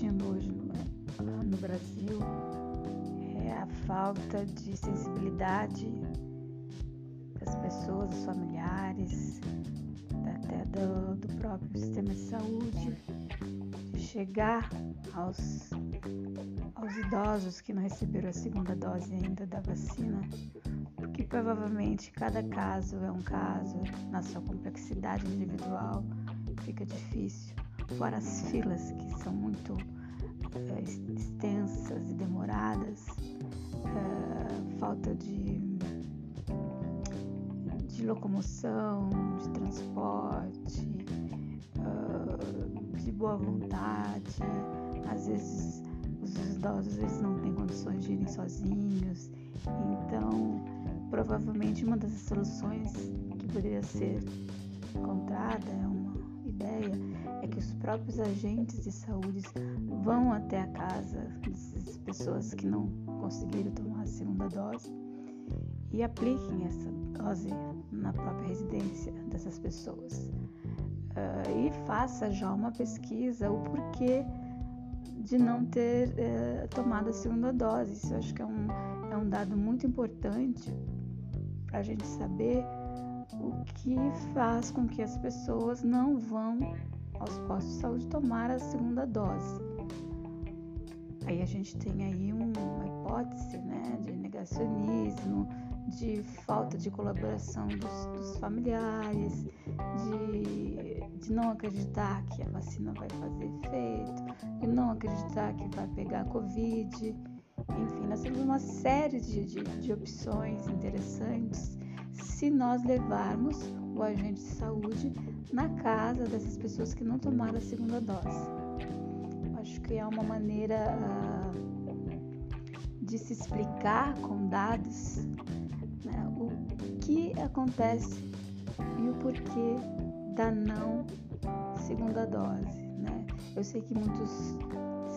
sentindo hoje no, no Brasil é a falta de sensibilidade das pessoas, dos familiares, até do, do próprio sistema de saúde, de chegar aos, aos idosos que não receberam a segunda dose ainda da vacina, porque provavelmente cada caso é um caso, na sua complexidade individual, fica difícil fora as filas que são muito é, extensas e demoradas, é, falta de de locomoção, de transporte, uh, de boa vontade. Às vezes os idosos eles não têm condições de irem sozinhos. Então, provavelmente uma das soluções que poderia ser encontrada, é uma ideia, é que os próprios agentes de saúde vão até a casa dessas pessoas que não conseguiram tomar a segunda dose e apliquem essa dose na própria residência dessas pessoas. Uh, e faça já uma pesquisa o porquê de não ter uh, tomado a segunda dose. Isso eu acho que é um, é um dado muito importante para a gente saber o que faz com que as pessoas não vão aos postos de saúde tomar a segunda dose. Aí a gente tem aí um, uma hipótese né, de negacionismo, de falta de colaboração dos, dos familiares, de, de, não acreditar que a vacina vai fazer efeito, de não acreditar que vai pegar Covid. Enfim, nós temos uma série de, de, de opções interessantes se nós levarmos o agente de saúde na casa dessas pessoas que não tomaram a segunda dose. Acho que é uma maneira uh, de se explicar com dados né, o que acontece e o porquê da não segunda dose. Né? Eu sei que muitas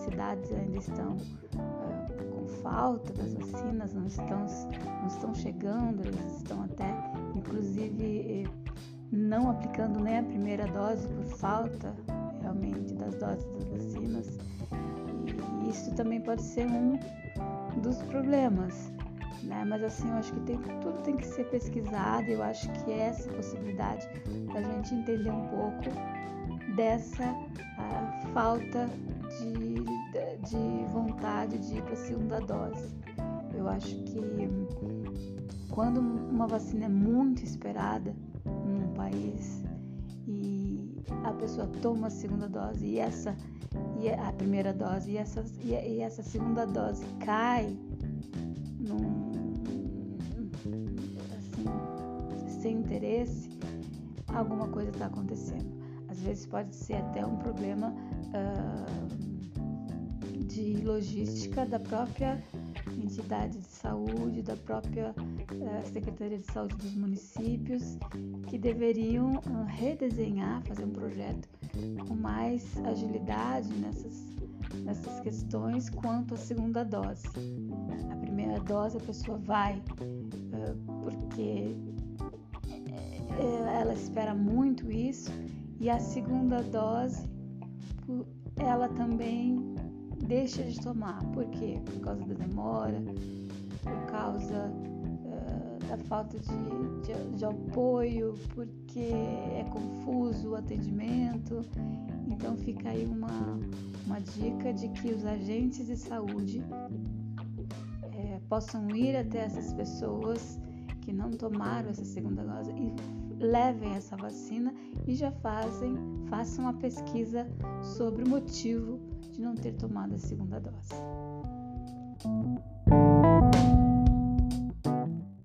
cidades ainda estão uh, com falta das vacinas, não estão, não estão chegando, eles estão até, inclusive, não aplicando nem a primeira dose por falta realmente das doses das vacinas. E isso também pode ser um dos problemas né? Mas assim, eu acho que tem, tudo tem que ser pesquisado. Eu acho que é essa possibilidade da gente entender um pouco dessa uh, falta de, de vontade de ir para a segunda dose. Eu acho que quando uma vacina é muito esperada num país e a pessoa toma a segunda dose e essa e a primeira dose e essa, e essa segunda dose cai num, assim, sem interesse, alguma coisa está acontecendo. Às vezes pode ser até um problema uh, de logística da própria entidade de saúde, da própria uh, Secretaria de Saúde dos municípios, que deveriam uh, redesenhar, fazer um projeto com mais agilidade nessas, nessas questões quanto à segunda dose. A primeira dose a pessoa vai porque ela espera muito isso e a segunda dose ela também deixa de tomar. Por quê? Por causa da demora, por causa uh, da falta de, de, de, apoio, porque é confuso o atendimento. Então fica aí uma, uma dica de que os agentes de saúde é, possam ir até essas pessoas que não tomaram essa segunda dose e levem essa vacina e já fazem, façam uma pesquisa sobre o motivo de não ter tomado a segunda dose.